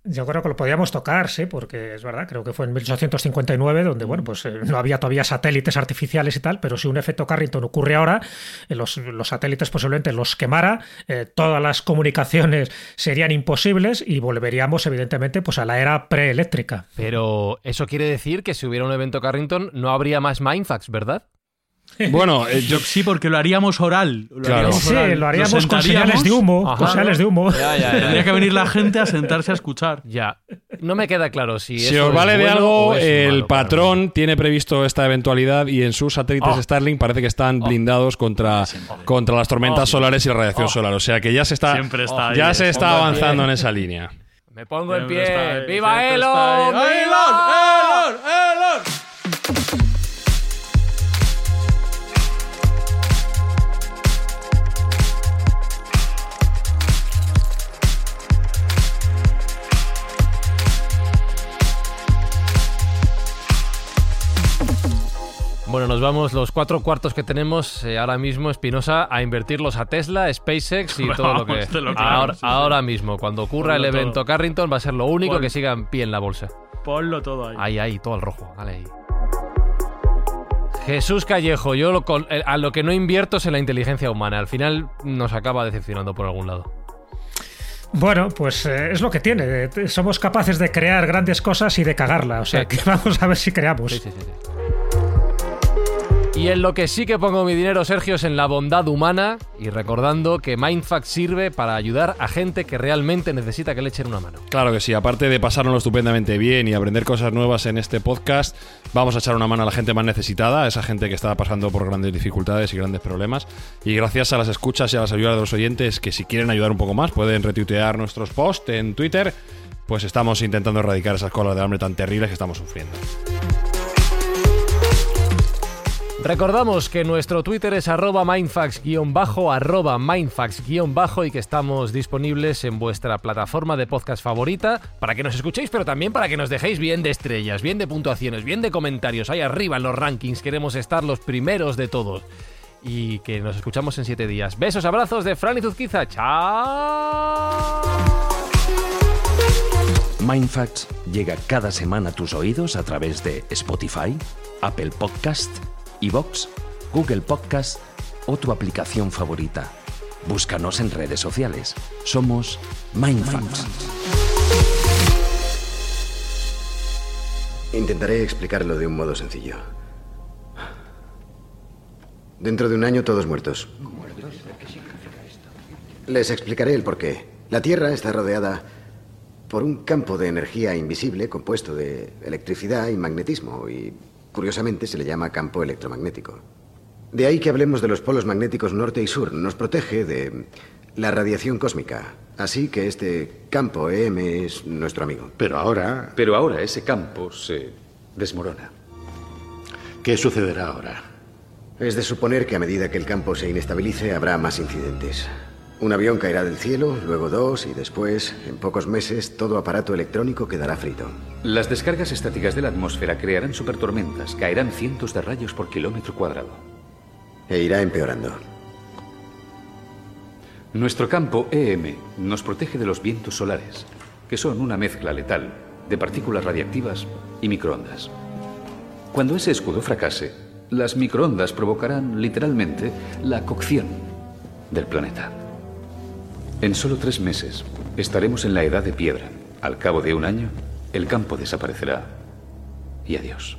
yo creo que lo podíamos tocar, sí, porque es verdad, creo que fue en 1859 donde, bueno, pues eh, no había todavía satélites artificiales y tal, pero si un efecto Carrington ocurre ahora, eh, los, satélites posiblemente los quemara, eh, todas las comunicaciones serían imposibles y volveríamos, evidentemente, pues a la era preeléctrica. Pero eso quiere decir que si hubiera un evento Carrington no habría más Mindfax, ¿verdad? Bueno, eh, yo sí, porque lo haríamos oral. Lo sí, lo haríamos con señales de humo. con señales de humo. Tendría que venir la gente a sentarse a escuchar. Ya. No me queda claro si. Si os vale de algo, el patrón tiene previsto esta eventualidad y en sus satélites oh. Starlink parece que están oh. blindados contra, contra las tormentas oh. solares y la radiación solar. O sea que ya se está, ya se está avanzando en esa línea. Me pongo en pie. ¡Viva Elon! ¡Elon! ¡Elon! ¡Elon! Bueno, nos vamos los cuatro cuartos que tenemos eh, ahora mismo, Espinosa, a invertirlos a Tesla, SpaceX y todo lo que... ahora, mismo, cuando ocurra el evento Carrington, va a ser lo único que siga en pie en la bolsa. Ponlo todo ahí. Ahí, ahí, todo el rojo. Vale ahí. Jesús Callejo, yo lo, eh, a lo que no invierto es en la inteligencia humana. Al final nos acaba decepcionando por algún lado. Bueno, pues eh, es lo que tiene. Somos capaces de crear grandes cosas y de cagarla. O sea, que vamos a ver si creamos. Sí, sí, sí. Y en lo que sí que pongo mi dinero, Sergio, es en la bondad humana y recordando que Mindfax sirve para ayudar a gente que realmente necesita que le echen una mano. Claro que sí, aparte de pasárnoslo estupendamente bien y aprender cosas nuevas en este podcast, vamos a echar una mano a la gente más necesitada, a esa gente que está pasando por grandes dificultades y grandes problemas. Y gracias a las escuchas y a las ayudas de los oyentes que si quieren ayudar un poco más pueden retuitear nuestros posts en Twitter, pues estamos intentando erradicar esas colas de hambre tan terribles que estamos sufriendo. Recordamos que nuestro Twitter es arroba mindfax-bajo, arroba mindfax-bajo y que estamos disponibles en vuestra plataforma de podcast favorita para que nos escuchéis, pero también para que nos dejéis bien de estrellas, bien de puntuaciones, bien de comentarios. Ahí arriba en los rankings queremos estar los primeros de todos. Y que nos escuchamos en siete días. Besos, abrazos de Fran y Zuzquiza. ¡Chao! Mindfacts llega cada semana a tus oídos a través de Spotify, Apple Podcast, Evox, Google Podcast o tu aplicación favorita. Búscanos en redes sociales. Somos Mindfacts. Intentaré explicarlo de un modo sencillo. Dentro de un año todos muertos. Les explicaré el porqué. La Tierra está rodeada por un campo de energía invisible compuesto de electricidad y magnetismo y curiosamente se le llama campo electromagnético. De ahí que hablemos de los polos magnéticos norte y sur. Nos protege de la radiación cósmica. Así que este campo EM es nuestro amigo. Pero ahora... Pero ahora ese campo se desmorona. ¿Qué sucederá ahora? Es de suponer que a medida que el campo se inestabilice habrá más incidentes. Un avión caerá del cielo, luego dos y después, en pocos meses, todo aparato electrónico quedará frito. Las descargas estáticas de la atmósfera crearán supertormentas, caerán cientos de rayos por kilómetro cuadrado. E irá empeorando. Nuestro campo EM nos protege de los vientos solares, que son una mezcla letal de partículas radiactivas y microondas. Cuando ese escudo fracase, las microondas provocarán literalmente la cocción del planeta. En solo tres meses estaremos en la edad de piedra. Al cabo de un año, el campo desaparecerá. Y adiós.